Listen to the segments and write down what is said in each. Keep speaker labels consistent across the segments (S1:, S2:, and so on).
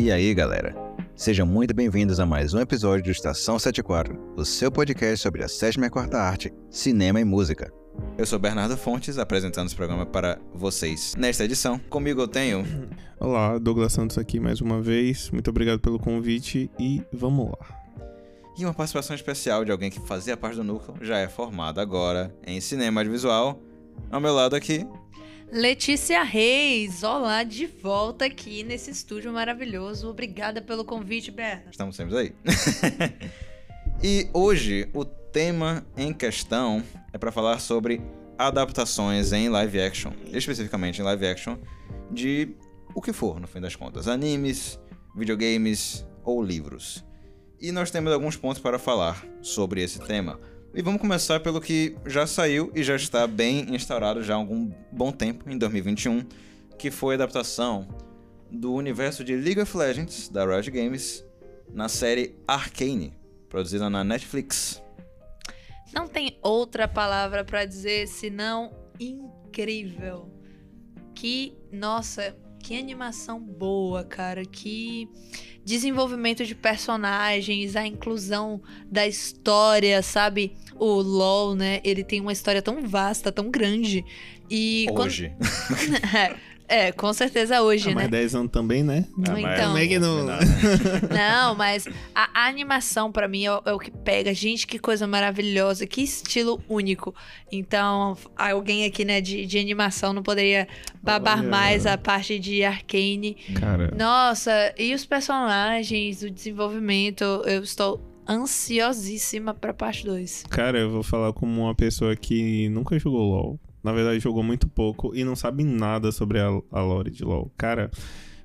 S1: E aí, galera? Sejam muito bem-vindos a mais um episódio do Estação 74, o seu podcast sobre a sétima e quarta arte, cinema e música. Eu sou Bernardo Fontes, apresentando esse programa para vocês. Nesta edição, comigo eu tenho.
S2: Olá, Douglas Santos aqui mais uma vez. Muito obrigado pelo convite e vamos lá.
S1: E uma participação especial de alguém que fazia parte do núcleo, já é formado agora em cinema audiovisual. Ao meu lado aqui,
S3: Letícia Reis, olá, de volta aqui nesse estúdio maravilhoso. Obrigada pelo convite, Berna.
S1: Estamos sempre aí. e hoje o tema em questão é para falar sobre adaptações em live action, especificamente em live action de o que for, no fim das contas, animes, videogames ou livros. E nós temos alguns pontos para falar sobre esse tema. E vamos começar pelo que já saiu e já está bem instaurado já há algum bom tempo, em 2021, que foi a adaptação do universo de League of Legends, da Riot Games, na série Arcane, produzida na Netflix.
S3: Não tem outra palavra para dizer senão incrível. Que, nossa, que animação boa, cara. Que desenvolvimento de personagens, a inclusão da história, sabe? O LoL, né? Ele tem uma história tão vasta, tão grande. E
S1: Hoje.
S3: Quando... É, com certeza hoje,
S2: ah,
S3: né?
S2: Mas 10 anos também, né?
S3: Ah, então.
S2: Como é que não...
S3: não, mas a, animação para mim é o, é o, que pega. Gente, que coisa maravilhosa, que estilo único. Então, alguém aqui, né, de, de animação não poderia babar Olha. mais a parte de Arcane.
S2: Cara.
S3: Nossa, e os personagens, o desenvolvimento, eu estou ansiosíssima pra parte 2.
S2: Cara, eu vou falar como uma pessoa que nunca jogou LoL na verdade, jogou muito pouco e não sabe nada sobre a, a lore de LoL. Cara,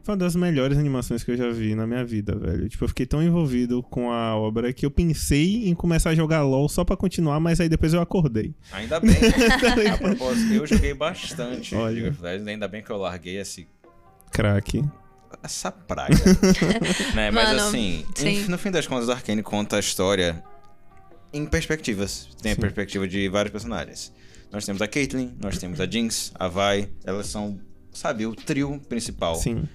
S2: foi uma das melhores animações que eu já vi na minha vida, velho. Tipo, eu fiquei tão envolvido com a obra que eu pensei em começar a jogar LoL só pra continuar, mas aí depois eu acordei.
S1: Ainda bem. a propósito, eu joguei bastante Olha. Ainda bem que eu larguei esse...
S2: Crack
S1: essa praga. né? Mas Mano, assim, em, no fim das contas, o Arkane conta a história em perspectivas. Tem sim. a perspectiva de vários personagens. Nós temos a Caitlyn, nós temos a Jinx, a Vi. Elas são, sabe, o trio principal.
S2: Sim.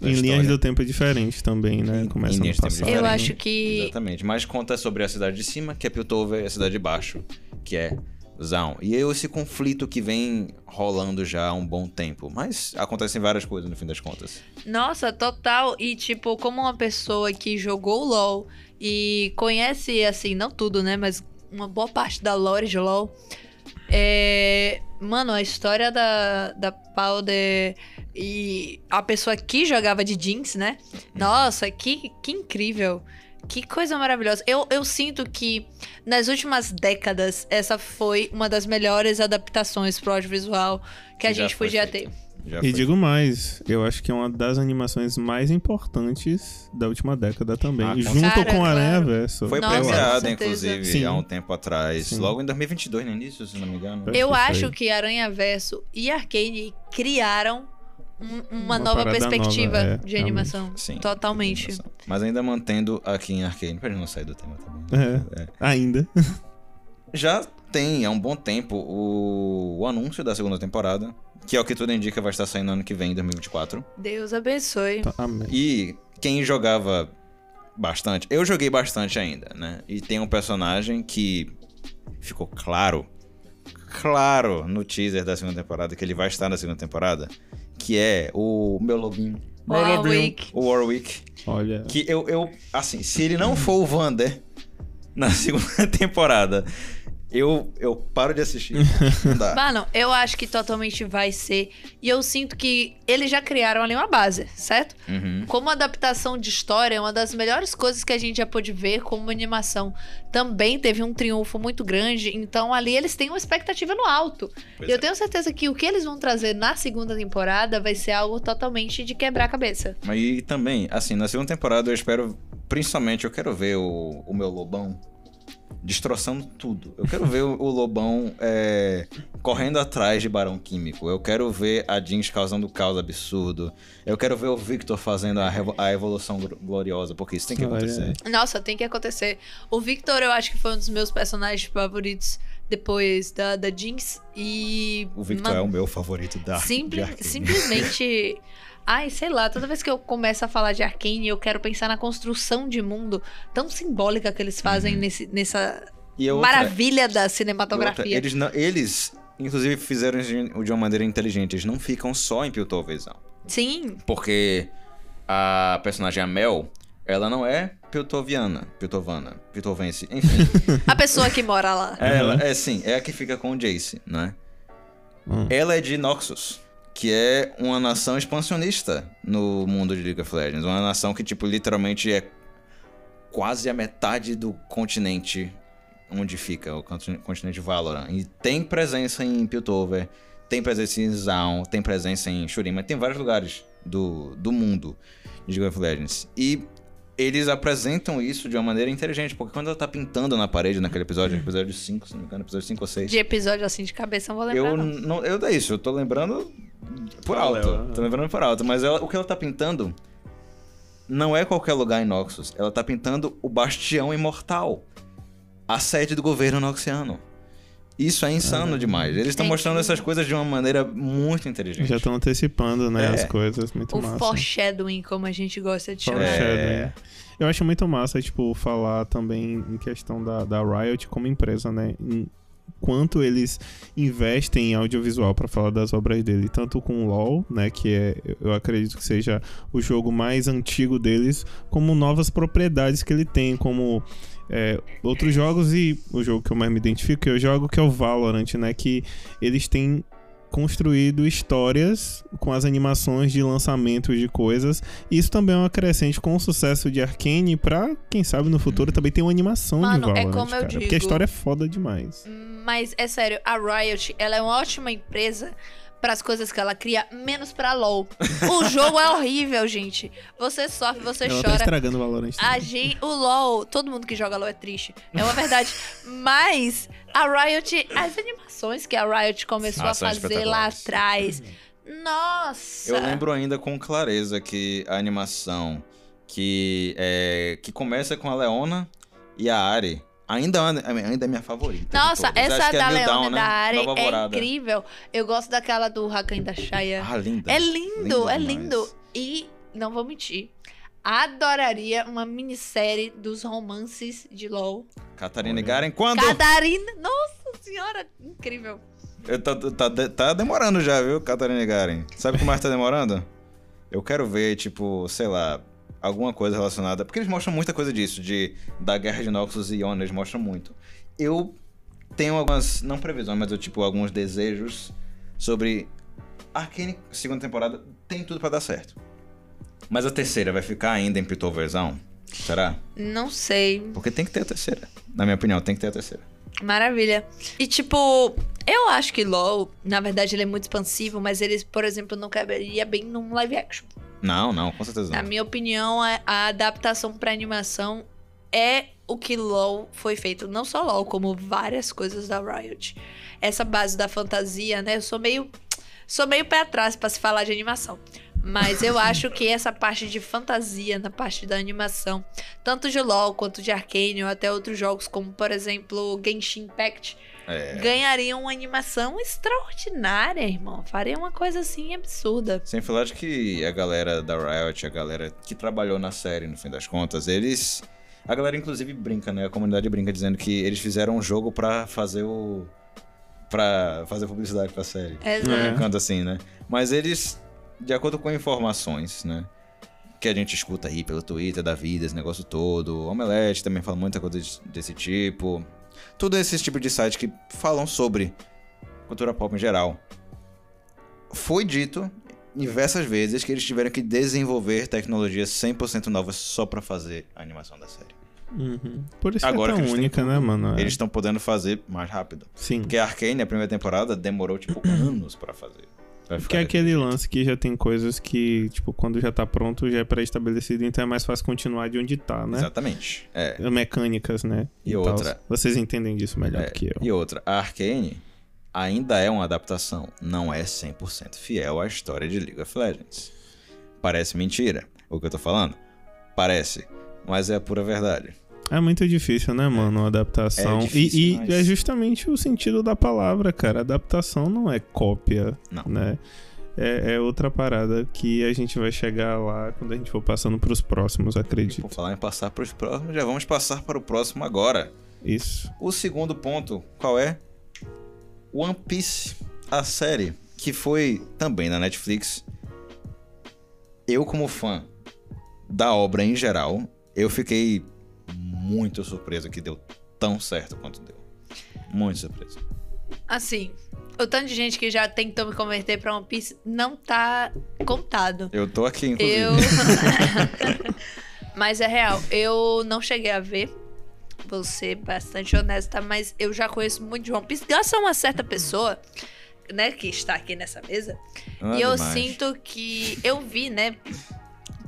S2: Em história. linhas do tempo diferentes também, né? Começa em linhas do tempo
S3: Eu acho que.
S1: Exatamente. Mas conta sobre a cidade de cima, que é Piltover, e a cidade de baixo, que é Zaun. E eu, esse conflito que vem rolando já há um bom tempo. Mas acontecem várias coisas no fim das contas.
S3: Nossa, total. E, tipo, como uma pessoa que jogou LOL e conhece, assim, não tudo, né? Mas uma boa parte da lore de LOL. É, mano, a história da, da Powder e a pessoa que jogava de Jinx, né? Uhum. Nossa, que, que incrível. Que coisa maravilhosa. Eu, eu sinto que nas últimas décadas essa foi uma das melhores adaptações pro audiovisual que, que a gente podia ter.
S2: Já e digo mais, eu acho que é uma das animações mais importantes da última década também, ah, junto Cara, com a Aranha Verso.
S1: Foi premiada, inclusive, Sim. há um tempo atrás, Sim. logo em 2022, no início, se não me engano.
S3: Eu acho que Aranha Verso e Arcane criaram um, uma, uma, nova perspectiva nova, é, de animação. Sim, Totalmente. Animação.
S1: Mas ainda mantendo aqui em Arcane, pra gente não sair do tema também.
S2: É, é. Ainda.
S1: Já tem há um bom tempo o, o anúncio da segunda temporada que é o que tudo indica vai estar saindo ano que vem, em 2024.
S3: Deus abençoe.
S2: Tá, amém.
S1: E quem jogava bastante, eu joguei bastante ainda, né? E tem um personagem que ficou claro, claro no teaser da segunda temporada que ele vai estar na segunda temporada, que é o meu lobinho.
S3: Warwick.
S1: O Warwick.
S2: Olha.
S1: Que eu, eu, assim, se ele não for o Vander na segunda temporada eu, eu paro de assistir. Não dá.
S3: Mano, eu acho que totalmente vai ser. E eu sinto que eles já criaram ali uma base, certo?
S1: Uhum.
S3: Como adaptação de história, é uma das melhores coisas que a gente já pôde ver como animação. Também teve um triunfo muito grande. Então ali eles têm uma expectativa no alto. Pois eu é. tenho certeza que o que eles vão trazer na segunda temporada vai ser algo totalmente de quebrar a cabeça.
S1: Mas e também, assim, na segunda temporada eu espero. Principalmente, eu quero ver o, o meu lobão destroçando tudo. Eu quero ver o, Lobão é, correndo atrás de Barão Químico. Eu quero ver a Jinx causando caos absurdo. Eu quero ver o Victor fazendo a, a evolução gloriosa, porque isso tem que acontecer.
S3: Nossa, tem que acontecer. O Victor, eu acho que foi um dos meus personagens favoritos depois da, da Jinx. E.
S1: O Victor é o meu favorito da Arcane.
S3: simplesmente. Ai, sei lá, toda vez que eu começo a falar de Arkane, eu quero pensar na construção de mundo tão simbólica que eles fazem
S1: Uhum.
S3: nesse, nessa
S1: E outra-
S3: maravilha da
S1: e outra,
S3: cinematografia.
S1: eles, não, eles, inclusive, fizeram de de uma maneira inteligente. Eles não ficam só em Piltoverzão.
S3: Sim,
S1: Porque a personagem, a Mel, ela não é piltoviana, piltovana, piltovense, enfim.
S3: a pessoa que mora lá.
S1: ela,
S2: Uhum.
S1: é sim, é a que fica com o Jace, né?
S2: Hum.
S1: Ela é de Noxus, que é uma nação expansionista no mundo de League of Legends. Uma nação que, tipo, literalmente é quase a metade do continente onde fica o conti- continente Valorant. E tem presença em Piltover, tem presença em Zaun, tem presença em Shurima, tem vários lugares do, do mundo de League of Legends. E eles apresentam isso de uma maneira inteligente, porque quando ela tá pintando na parede naquele episódio, episódio 5, se não me engano, episódio 5 ou 6.
S3: De episódio assim de cabeça, não vou lembrar.
S1: Eu
S3: não.
S1: não, eu é isso, eu tô lembrando por alto.
S2: é, né?
S1: Tô lembrando por alto, mas ela- o que ela tá pintando não é qualquer lugar em Noxus. Ela tá pintando o Bastião Imortal, a sede do governo noxiano. Isso é insano demais. Eles estão
S3: É
S1: mostrando
S3: incrível.
S1: essas coisas de uma maneira muito inteligente.
S2: Já estão antecipando, né,
S1: É.
S2: as coisas. Muito
S3: O
S2: massa.
S3: foreshadowing, como a gente gosta de chamar.
S2: Foreshadowing. Eu acho muito massa, tipo, falar também em questão da, da Riot como empresa, né? Em quanto eles investem em audiovisual pra falar das obras dele, tanto com o LoL, né, que é, eu acredito que seja o jogo mais antigo deles, como novas propriedades que ele tem, como é, outros jogos e o jogo que eu mais me identifico, que eu jogo que é o Valorant, né, que eles têm construído histórias com as animações de lançamentos de coisas. E isso também é uma crescente com o sucesso de Arkane pra, quem sabe, no futuro também tem uma animação
S3: Mano,
S2: de
S3: é
S2: Valorant,
S3: como eu
S2: cara. Porque
S3: digo.
S2: a história é foda demais.
S3: Mas é sério, a Riot, ela é uma ótima empresa para as coisas que ela cria, menos pra LoL. O jogo é horrível, gente. Você sofre, você
S2: Ela tá
S3: chora.
S2: estragando o Valorant.
S3: A
S2: também.
S3: gente, o LoL, todo mundo que joga LoL é triste. É uma verdade. Mas a Riot, as animações que a Riot começou a fazer lá atrás. Nossa!
S1: Eu lembro ainda com clareza que a animação que, é, que começa com a Leona e a Ari ainda, ainda é minha favorita.
S3: Nossa, essa
S1: é
S3: da
S1: New
S3: Leona
S1: Dawn,
S3: da Ari
S1: Nova
S3: é incrível. Eu gosto daquela do Hakan da Shaya.
S1: Ah, linda.
S3: É lindo,
S1: Lindo
S3: é
S1: demais.
S3: lindo. E, não vou mentir, adoraria uma minissérie dos romances de LoL.
S1: Catarina
S2: Olha.
S1: Garen, quando?
S3: Catarina, nossa senhora, incrível.
S1: Eu Tá, tá, tá- demorando já, viu, Catarina Garen? Sabe o que mais tá demorando? Eu quero ver, tipo, sei lá, alguma coisa relacionada. Porque eles mostram muita coisa disso, de da guerra de Noxus e Iona, eles mostram muito. Eu tenho algumas, não previsões, mas eu, tipo, alguns desejos sobre. Arcane, segunda temporada, tem tudo pra dar certo. Mas a terceira vai ficar ainda em Piltoverzão? Será?
S3: Não sei.
S1: Porque tem que ter a terceira. Na minha opinião, tem que ter a terceira.
S3: Maravilha. E tipo, eu acho que LoL, na verdade, ele é muito expansivo, mas ele, por exemplo, não caberia bem num live action.
S1: Não, não, com certeza
S3: Na
S1: não.
S3: minha opinião, a, adaptação pra animação é o que LoL foi feito. Não só LoL, como várias coisas da Riot. Essa base da fantasia, né? Eu sou meio. Sou meio pé atrás pra se falar de animação. Mas eu acho que essa parte de fantasia na parte da animação, tanto de LoL quanto de Arcane, ou até outros jogos, como por exemplo Genshin Impact,
S1: É.
S3: ganhariam uma animação extraordinária, irmão. Faria uma coisa assim absurda.
S1: Sem falar de que a galera da Riot, a galera que trabalhou na série, no fim das contas, eles. A galera, inclusive, brinca, né? A comunidade brinca dizendo que eles fizeram um jogo pra fazer o. pra fazer publicidade pra série.
S3: Exato.
S2: É.
S1: Brincando assim, né? Mas eles, de acordo com informações, né? Que a gente escuta aí pelo Twitter da vida, esse negócio todo. O Omelete também fala muita coisa de- desse tipo. Tudo esse tipo de site que falam sobre cultura pop em geral. Foi dito diversas vezes que eles tiveram que desenvolver tecnologias 100% novas só pra fazer a animação da série.
S2: Uhum. Por isso
S1: Agora
S2: é
S1: que
S2: tão
S1: eles têm
S2: única, né, mano? É.
S1: Eles estão podendo fazer mais rápido.
S2: Sim.
S1: Porque a Arkane, a primeira temporada, demorou tipo anos pra fazer.
S2: Porque é aquele lance que já tem coisas que, tipo, quando já tá pronto, já é pré-estabelecido, então é mais fácil continuar de onde tá, né?
S1: Exatamente. É.
S2: Mecânicas, né?
S1: E
S2: tal.
S1: outra-
S2: Vocês entendem disso melhor
S1: É,
S2: do que eu.
S1: E outra, a Arkane ainda é uma adaptação, não é 100% fiel à história de League of Legends. Parece mentira o que eu tô falando? Parece, mas é a pura verdade.
S2: É muito difícil, né, mano, a adaptação.
S1: É difícil,
S2: e e
S1: mas-
S2: é justamente o sentido da palavra, cara. Adaptação não é cópia,
S1: Não.
S2: né? É, é outra parada que a gente vai chegar lá quando a gente for passando pros próximos,
S1: Por
S2: acredito.
S1: falar em passar para os próximos, já vamos passar para o próximo agora.
S2: Isso.
S1: O segundo ponto, qual é? One Piece, a série, que foi também na Netflix. Eu, como fã da obra em geral, eu fiquei muito surpreso que deu tão certo quanto deu. Muito surpreso.
S3: Assim, o tanto de gente que já tentou me converter pra One Piece não tá contado.
S1: Eu tô aqui, inclusive.
S3: Eu. mas é real, eu não cheguei a ver. Vou ser bastante honesta, mas eu já conheço muito de One Piece. Graças a uma certa pessoa, né, que está aqui nessa mesa.
S1: Ah,
S3: e eu
S1: demais.
S3: sinto que eu vi, né?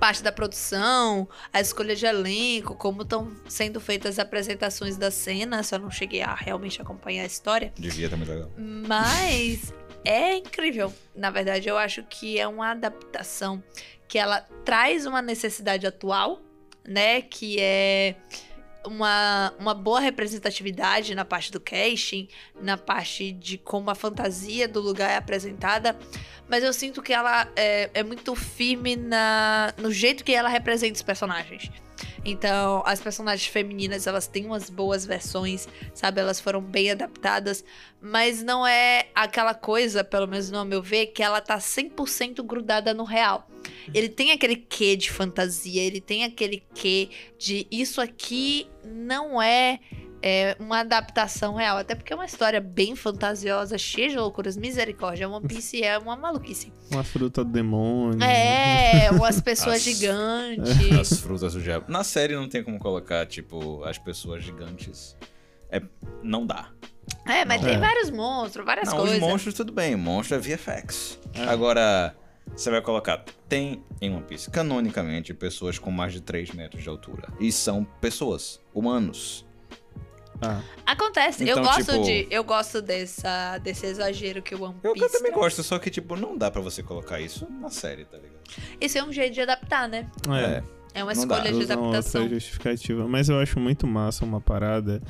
S3: Parte da produção, a escolha de elenco, como estão sendo feitas as apresentações da cena. Só não cheguei a realmente acompanhar a história.
S1: Devia estar muito legal.
S3: Mas é incrível. Na verdade, eu acho que é uma adaptação que ela traz uma necessidade atual, né? Que é uma, uma boa representatividade na parte do casting, na parte de como a fantasia do lugar é apresentada. Mas eu sinto que ela é, é muito firme na, no jeito que ela representa os personagens. Então, as personagens femininas, elas têm umas boas versões, sabe? Elas foram bem adaptadas, mas não é aquela coisa, pelo menos no meu ver, que ela tá 100% grudada no real. Ele tem aquele quê de fantasia, ele tem aquele quê de isso aqui não é, é, uma adaptação real. Até porque é uma história bem fantasiosa, cheia de loucuras. Misericórdia, One Piece é uma maluquice.
S2: Uma fruta do demônio.
S3: É, umas pessoas
S1: As-
S3: gigantes.
S1: As frutas do diabo. Na série não tem como colocar, tipo, as pessoas gigantes. É, não dá.
S3: É, mas
S2: É.
S3: tem vários monstros, várias
S1: Não,
S3: coisas.
S1: os monstros tudo bem, monstro é VFX. Agora, você vai colocar, tem em One Piece, canonicamente, pessoas com mais de 3 metros de altura. E são pessoas, humanos.
S2: Ah,
S3: Acontece. eu
S1: Então,
S3: gosto
S1: tipo-
S3: de. Eu gosto dessa, desse exagero que o One
S1: Eu,
S3: Piece.
S1: eu também
S3: traz.
S1: gosto, só que, tipo, não dá pra você colocar isso na série, tá ligado?
S3: Isso é um jeito de adaptar, né?
S2: é.
S3: É uma
S1: Não dá.
S3: escolha de
S2: usam
S3: adaptação.
S2: outra justificativa. Mas eu acho muito massa uma parada.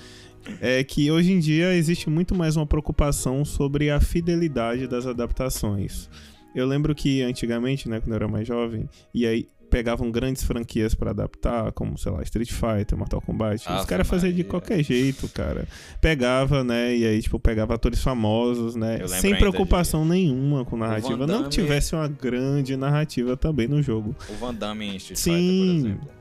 S2: É que hoje em dia existe muito mais uma preocupação sobre a fidelidade das adaptações. Eu lembro que antigamente, né, quando eu era mais jovem, e aí pegavam grandes franquias pra adaptar, como, sei lá, Street Fighter, Mortal Kombat. Os
S1: Ave
S2: caras faziam de qualquer jeito, cara. Pegava, né, e aí, tipo, pegava atores famosos, né, sem preocupação nenhuma com narrativa.
S1: Van
S2: Não
S1: Damme-
S2: que tivesse uma grande narrativa também no jogo.
S1: O Van Damme em Street
S2: Sim.
S1: Fighter, por exemplo.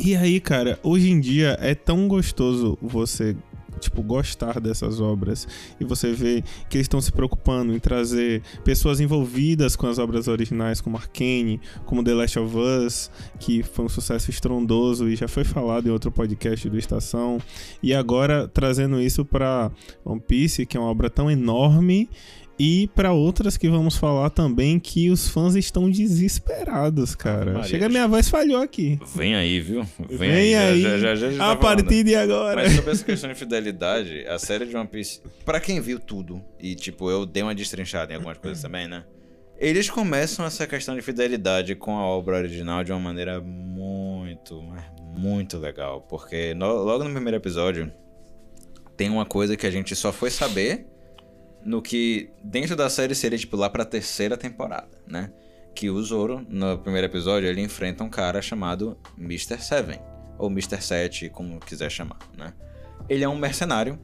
S2: E aí, cara, hoje em dia é tão gostoso você, tipo, gostar dessas obras e você vê que eles estão se preocupando em trazer pessoas envolvidas com as obras originais, como Arcane, como The Last of Us, que foi um sucesso estrondoso e já foi falado em outro podcast do Estação, e agora trazendo isso pra One Piece, que é uma obra tão enorme. E pra outras que vamos falar também que os fãs estão desesperados, cara.
S1: Maria,
S2: Chega, minha voz falhou aqui.
S1: Vem aí, viu?
S2: Vem,
S1: Vem,
S2: aí,
S1: Já, já, já, já
S2: a
S1: tá falando.
S2: partir de agora.
S1: Mas sobre essa questão de fidelidade, a série de One Piece, pra quem viu tudo, e tipo, eu dei uma destrinchada em algumas coisas também, né? Eles começam essa questão de fidelidade com a obra original de uma maneira muito, mas muito legal. Porque no- logo no primeiro episódio, tem uma coisa que a gente só foi saber no que dentro da série seria, tipo, lá pra terceira temporada, né? Que o Zoro, no primeiro episódio, ele enfrenta um cara chamado Mr. Seven ou Mr. 7, como quiser chamar, né? Ele é um mercenário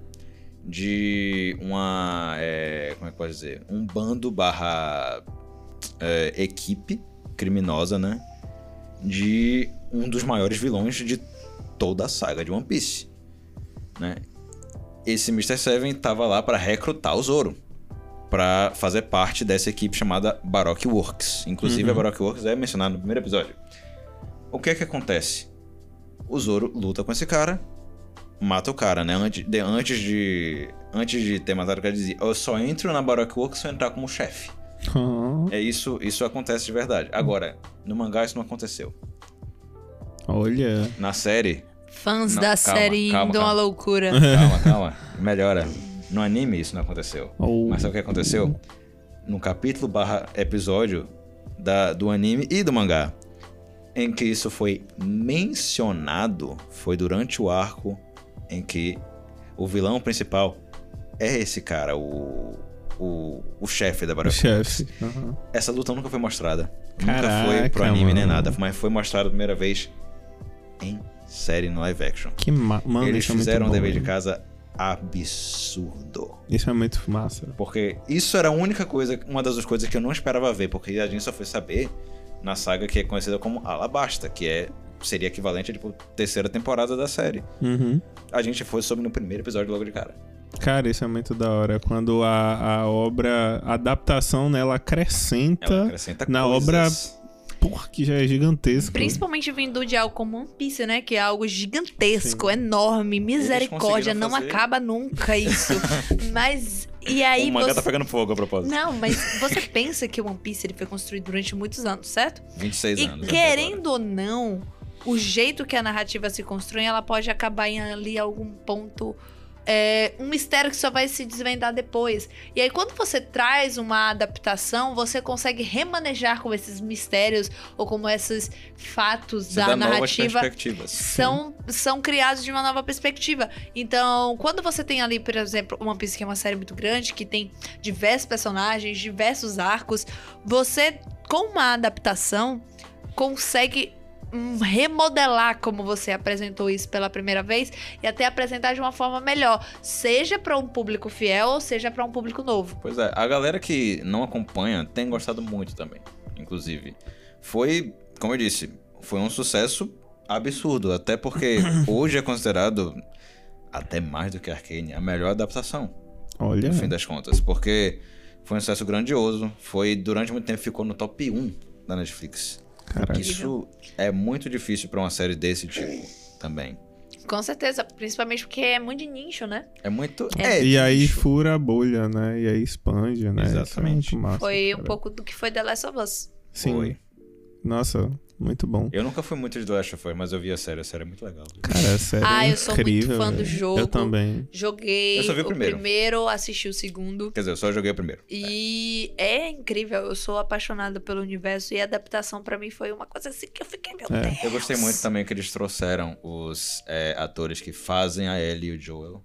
S1: de uma, é, como é que pode dizer? Um bando barra é, equipe criminosa, né? De um dos maiores vilões de toda a saga de One Piece, né? Esse Mr. Seven tava lá para recrutar o Zoro para fazer parte dessa equipe chamada Baroque Works. Inclusive,
S2: Uhum.
S1: a Baroque Works é mencionada no primeiro episódio. O que é que acontece? O Zoro luta com esse cara, mata o cara, né? Antes de, antes de, antes de ter matado o cara, ele dizia: Eu só entro na Baroque Works se eu entrar como chefe.
S2: Ah,
S1: É isso, isso acontece de verdade. Agora, no mangá isso não aconteceu.
S2: Olha.
S1: Na série,
S3: Fãs
S1: Não,
S3: da
S1: calma,
S3: série
S1: calma,
S3: indo uma
S1: calma.
S3: loucura.
S1: calma, calma, melhora. No anime isso não aconteceu.
S2: Oh.
S1: Mas sabe o que aconteceu? No capítulo barra episódio da, do anime e do mangá. em que isso foi mencionado foi durante o arco em que o vilão principal é esse cara, o. O, o chefe da Battlefield.
S2: chefe. Aham.
S1: Essa luta nunca foi mostrada. nunca
S2: Caraca,
S1: foi pro anime nem
S2: mano.
S1: nada, mas foi mostrada a primeira vez em série no live action.
S2: Que ma... Mano,
S1: Eles
S2: é muito
S1: fizeram um
S2: bom,
S1: dever de casa absurdo.
S2: Isso é muito massa.
S1: Porque isso era a única coisa, uma das coisas que eu não esperava ver, porque a gente só foi saber na saga que é conhecida como Alabasta, que é seria equivalente a tipo terceira temporada da série.
S2: Uhum.
S1: A gente foi sobre no primeiro episódio logo de cara.
S2: Cara, isso é muito da hora. Quando a, a obra, a adaptação, né, ela acrescenta,
S1: Ela acrescenta
S2: na
S1: coisas.
S2: Porra, que já é gigantesco.
S3: Principalmente vindo de algo como One Piece, né? Que é algo gigantesco,
S2: Sim.
S3: enorme, misericórdia, não
S1: fazer-
S3: acaba nunca isso. Mas, e aí
S1: o mangá
S3: você...
S1: tá pegando fogo a propósito.
S3: Não, mas você pensa que o One Piece ele foi construído durante muitos anos, certo?
S1: 26
S3: E
S1: anos.
S3: querendo ou não, o jeito que a narrativa se constrói, ela pode acabar em ali algum ponto. É, um mistério que só vai se desvendar depois. E aí, quando você traz uma adaptação, você consegue remanejar com esses mistérios ou como esses fatos
S1: Você
S3: da narrativa
S1: perspectivas.
S3: são, são criados de uma nova perspectiva. Então, quando você tem ali, por exemplo, One Piece, que é uma série muito grande, que tem diversos personagens, diversos arcos, você, com uma adaptação, consegue remodelar como você apresentou isso pela primeira vez e até apresentar de uma forma melhor, seja para um público fiel ou seja para um público novo.
S1: Pois é, a galera que não acompanha tem gostado muito também, inclusive. Foi, como eu disse, foi um sucesso absurdo, até porque hoje é considerado, até mais do que Arcane, a melhor adaptação,
S2: Olha,
S1: no fim das contas, porque foi um sucesso grandioso, foi, durante muito tempo, ficou no top 1 da Netflix.
S2: Caralho.
S1: Isso é muito difícil pra uma série desse tipo também.
S3: Com certeza, principalmente porque é muito de nicho, né?
S1: É muito...
S3: É.
S1: É,
S2: E aí fura a bolha, né? E aí expande, né? É
S1: Exatamente.
S2: muito massa,
S3: Foi um
S2: cara.
S3: pouco do que foi The Last of Us.
S2: Sim.
S1: Foi.
S2: Nossa, muito bom.
S1: Eu nunca fui muito de The Last of Us, mas eu vi a série, a série é muito legal.
S2: Cara, a série
S3: Ah,
S2: é
S3: eu sou muito
S2: incrível,
S3: fã do
S2: velho.
S3: jogo.
S2: Eu também.
S3: Joguei
S1: Eu só vi o
S3: o
S1: primeiro.
S3: primeiro, assisti o segundo.
S1: Quer dizer, eu só joguei o primeiro.
S3: E é incrível, eu sou apaixonada pelo universo e a adaptação pra mim foi uma coisa assim que eu fiquei, meu
S2: É.
S3: Deus.
S1: Eu gostei muito também que eles trouxeram os é, atores que fazem a Ellie e o Joel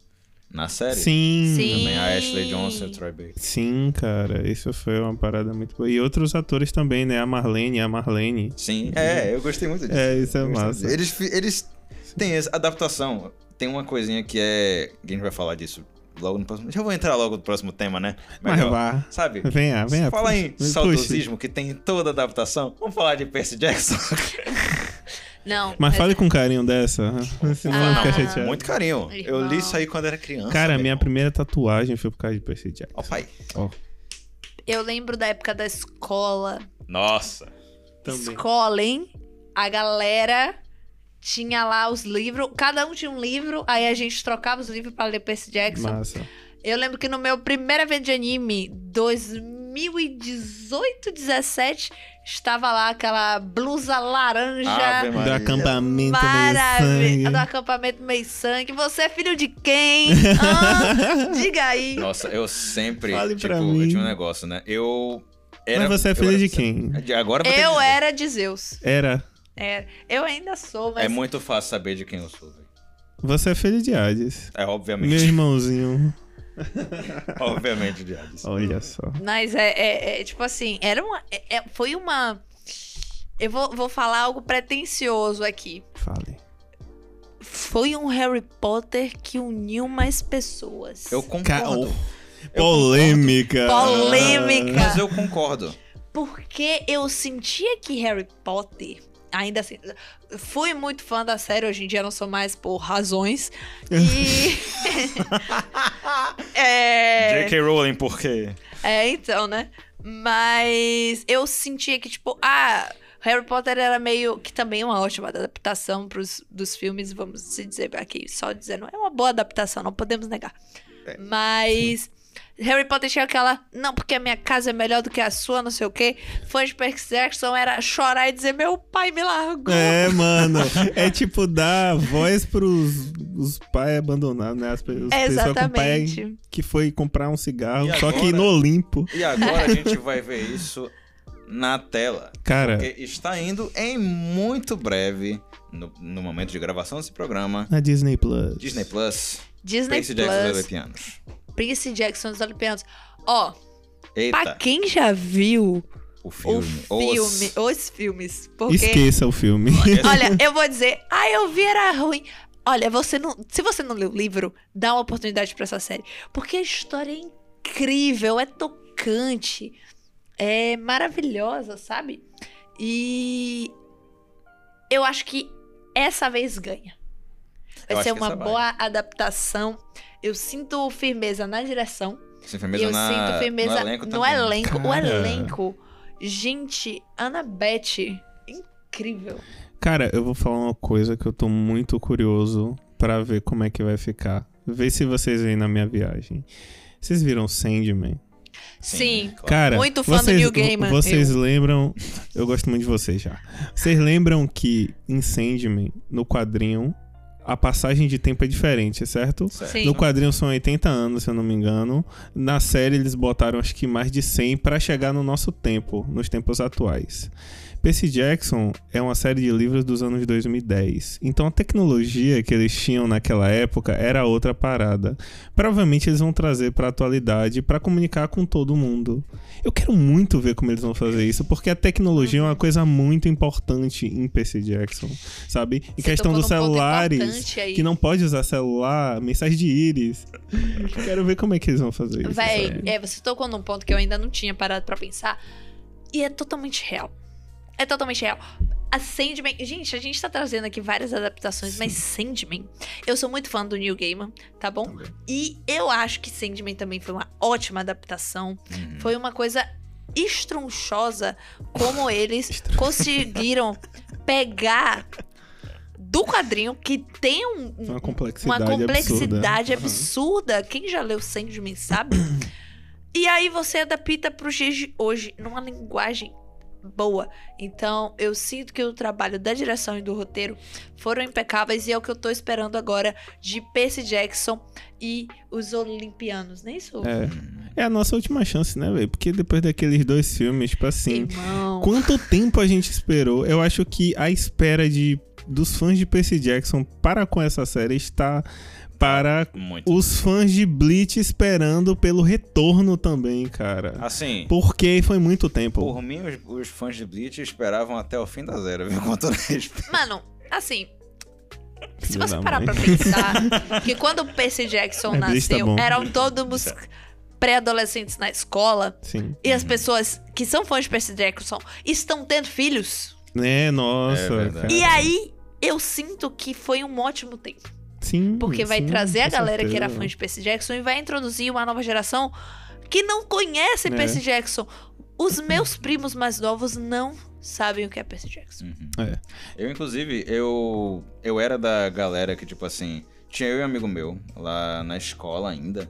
S1: na série.
S2: Sim.
S3: Sim.
S1: Também a Ashley Johnson e o Troy Baker.
S2: Sim, cara, isso foi uma parada muito boa. E outros atores também, né? A Marlene, a Marlene.
S1: Sim, é, eu gostei muito disso.
S2: É, isso é massa.
S1: disso. Eles, eles têm essa adaptação. Tem uma coisinha que é. A gente vai falar disso logo no próximo. Já vou entrar logo no próximo tema, né?
S2: Mas
S1: Melhor.
S2: vá.
S1: Sabe?
S2: Venha, venha.
S1: Fala
S2: puxa,
S1: em
S2: puxa.
S1: saudosismo que tem em toda adaptação. Vamos falar de Percy Jackson.
S3: Não,
S2: Mas fale com carinho dessa. Senão
S3: Ah,
S2: vai ficar chateado.
S1: Muito carinho. Eu li isso aí quando era criança.
S2: Cara, minha primeira tatuagem foi por causa de Percy Jackson.
S1: Ó, pai.
S3: eu lembro da época da escola.
S1: Nossa.
S3: Escola, hein? A galera tinha lá os livros, cada um tinha um livro, aí a gente trocava os livros pra ler Percy Jackson.
S2: Massa.
S3: Eu lembro que no meu primeiro evento de anime, 2018, 17, estava lá aquela blusa laranja.
S2: Do acampamento meio
S3: Maravilha.
S2: sangue.
S3: Do acampamento meio sangue. Você é filho de quem? Hã? Diga aí.
S1: Nossa, eu sempre.
S2: Fale
S1: tipo,
S2: pra
S1: eu tinha um negócio, né? Eu. Era,
S2: Mas você é filho de quem?
S1: De Agora eu
S3: Eu
S1: dizer.
S3: era de Zeus.
S2: Era.
S3: Era. Eu ainda sou, mas.
S1: É muito fácil saber de quem eu sou, velho.
S2: Você é filho de Hades.
S1: É
S2: Meu
S1: obviamente.
S2: irmãozinho.
S1: obviamente de Hades.
S2: Olha só.
S3: Mas é, é- é, tipo assim, era uma. é- é- foi uma. Eu vou, vou falar algo pretencioso aqui.
S2: Fale.
S3: Foi um Harry Potter que uniu mais pessoas.
S1: Eu concordo.
S2: Ca- Polêmica.
S3: Polêmica.
S1: Mas eu concordo.
S3: Porque eu sentia que Harry Potter, ainda assim, fui muito fã da série, hoje em dia não sou mais por razões. E. é.
S1: J.K. Rowling, por quê?
S3: É, então, né? Mas eu sentia que, tipo, ah, Harry Potter era meio. que também é uma ótima adaptação pros, dos filmes, vamos se dizer aqui, só dizendo, é uma boa adaptação, não podemos negar.
S1: É,
S3: Mas. Harry Potter tinha aquela, não, porque a minha casa é melhor do que a sua, não sei o quê. Fã de Percy Jackson era chorar e dizer, meu pai me largou.
S2: É, mano. É tipo dar voz pros os pais abandonados, né? As pe- as pessoas com pai
S3: Exatamente.
S2: que foi comprar um cigarro,
S1: E
S2: só que
S1: agora?
S2: no Olimpo.
S1: E agora a gente vai ver isso na tela.
S2: Cara,
S1: Porque está indo em muito breve, no, no momento de gravação desse programa,
S2: na Disney Plus.
S1: Disney Plus,
S3: Disney
S1: Percy Jackson dos
S3: Prince Jackson dos Olimpianos. Ó, pra
S1: Eita,
S3: quem já viu
S1: o
S3: o
S1: filme.
S3: filme,
S1: Os-
S3: os filmes, porque
S2: Esqueça o filme.
S3: Olha, eu vou dizer, ah, eu vi era ruim. Olha, você não, se você não leu o livro, dá uma oportunidade pra essa série, porque a história é incrível, é tocante, é maravilhosa, sabe? E eu acho que essa vez ganha.
S1: Eu
S3: Vai
S1: acho
S3: ser uma
S1: essa vai.
S3: boa adaptação. Eu sinto firmeza na direção.
S1: Sem firmeza
S3: eu
S1: na,
S3: sinto firmeza
S1: no elenco
S3: no elenco. O elenco. Gente, Annabeth, incrível.
S2: Cara, eu vou falar uma coisa que eu tô muito curioso pra ver como é que vai ficar. Ver se vocês veem na minha viagem. Vocês viram Sandman?
S3: Sim.
S2: Cara,
S3: Muito fã do
S2: vocês,
S3: Neil Gaiman,
S2: Vocês lembram. Eu gosto muito de vocês já. Vocês lembram que em Sandman, no quadrinho, a passagem de tempo é diferente, certo?
S1: Certo.
S3: Sim.
S2: No quadrinho são 80 anos, se eu não me engano. Na série eles botaram acho que mais de 100 pra chegar no nosso tempo, nos tempos atuais. Percy Jackson é uma série de livros dos anos 2010. Então a tecnologia que eles tinham naquela época era outra parada. Provavelmente eles vão trazer pra atualidade pra comunicar com todo mundo. Eu quero muito ver como eles vão fazer isso, porque a tecnologia é uma coisa muito importante em Percy Jackson, sabe? Em
S3: Você
S2: questão dos celulares, que não pode usar celular, mensagem de íris. Quero ver como é que eles vão fazer isso.
S3: Véi,
S2: sabe?
S3: é, você tocou num ponto que eu ainda não tinha parado pra pensar. E é totalmente real. É totalmente real. A Sandman. Gente, a gente tá trazendo aqui várias adaptações, mas Sandman. Eu sou muito fã do Neil Gaiman, tá bom?
S1: Também.
S3: E eu acho que Sandman também foi uma ótima adaptação.
S1: Uhum.
S3: Foi uma coisa estronchosa como eles conseguiram pegar do quadrinho que tem um, um-
S2: Uma
S3: uma
S2: complexidade,
S3: complexidade
S2: absurda.
S3: absurda. Quem já leu Sandman sabe. e aí você adapta para os dias de hoje numa linguagem boa. Então, eu sinto que o trabalho da direção e do roteiro foram impecáveis e é o que eu tô esperando agora de Percy Jackson e os Olimpianos, não é isso?
S2: É. É a nossa última chance, né, velho? Porque depois daqueles dois filmes, tipo assim.
S3: Irmão.
S2: Quanto tempo a gente esperou? Eu acho que a espera de dos fãs de Percy Jackson para com essa série está para
S1: Muito.
S2: os fãs de Bleach esperando pelo retorno também, cara.
S1: Assim,
S2: Porque foi muito tempo.
S1: por mim, os, os fãs de Bleach esperavam até o fim da zero, viu? Com todo respeito.
S3: Mano, assim. Se você parar
S2: mãe.
S3: pra pensar que quando o Percy Jackson
S2: É, tá
S3: nasceu,
S2: bom.
S3: eram todos pré-adolescentes na escola.
S2: Sim.
S3: E as pessoas que são fãs de Percy Jackson estão tendo filhos.
S2: É, nossa.
S1: É.
S3: E aí, eu sinto que foi um ótimo tempo.
S2: Sim.
S3: Porque vai
S2: sim,
S3: trazer a galera que era
S2: certeza.
S3: fã de Percy Jackson e vai introduzir uma nova geração que não conhece
S2: É.
S3: Percy Jackson. Os meus primos mais novos não sabem o que é Percy Jackson.
S1: Uhum.
S2: É.
S1: Eu, inclusive, eu, eu era da galera que, tipo assim, tinha eu e um amigo meu lá na escola ainda,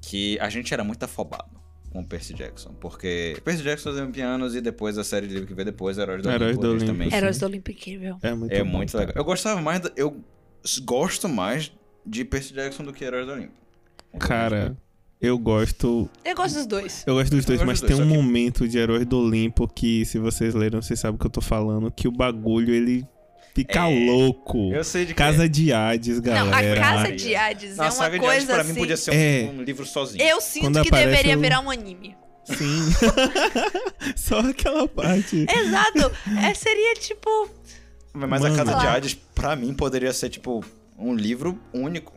S1: que a gente era muito afobado com o Percy Jackson. Porque Percy Jackson os pianos e depois a série de livro que veio depois, Heróis do
S2: Heróis
S1: Olimpo,
S2: do
S1: também.
S3: Heróis do Olimpo incrível.
S2: É muito
S1: É muito legal. Eu gostava mais, da- eu gosto mais de Percy Jackson do que Heróis do Olimpo.
S2: Cara, eu gosto.
S3: Eu gosto dos dois.
S2: Eu gosto dos dois,
S1: gosto
S2: mas
S1: dos
S2: tem
S1: dois,
S2: um
S1: só que-
S2: momento de Heróis do Olimpo que, se vocês leram, vocês sabem o que eu tô falando, que o bagulho ele fica
S1: É,
S2: louco.
S1: eu sei de que
S2: Casa de Hades,
S3: Não, a
S2: galera.
S3: Casa de Hades
S1: Na
S3: é uma
S1: saga de Hades,
S3: coisa
S1: pra
S3: assim.
S1: mim, podia ser um,
S2: É.
S1: um livro sozinho.
S3: Eu sinto
S2: Quando
S3: que
S2: aparece
S3: deveria
S2: o-
S3: virar um anime.
S2: Sim. Só aquela parte.
S3: Exato. É, seria tipo.
S1: Mas a
S2: Mano.
S1: Casa de. Hades, pra mim, poderia ser, tipo, um livro único.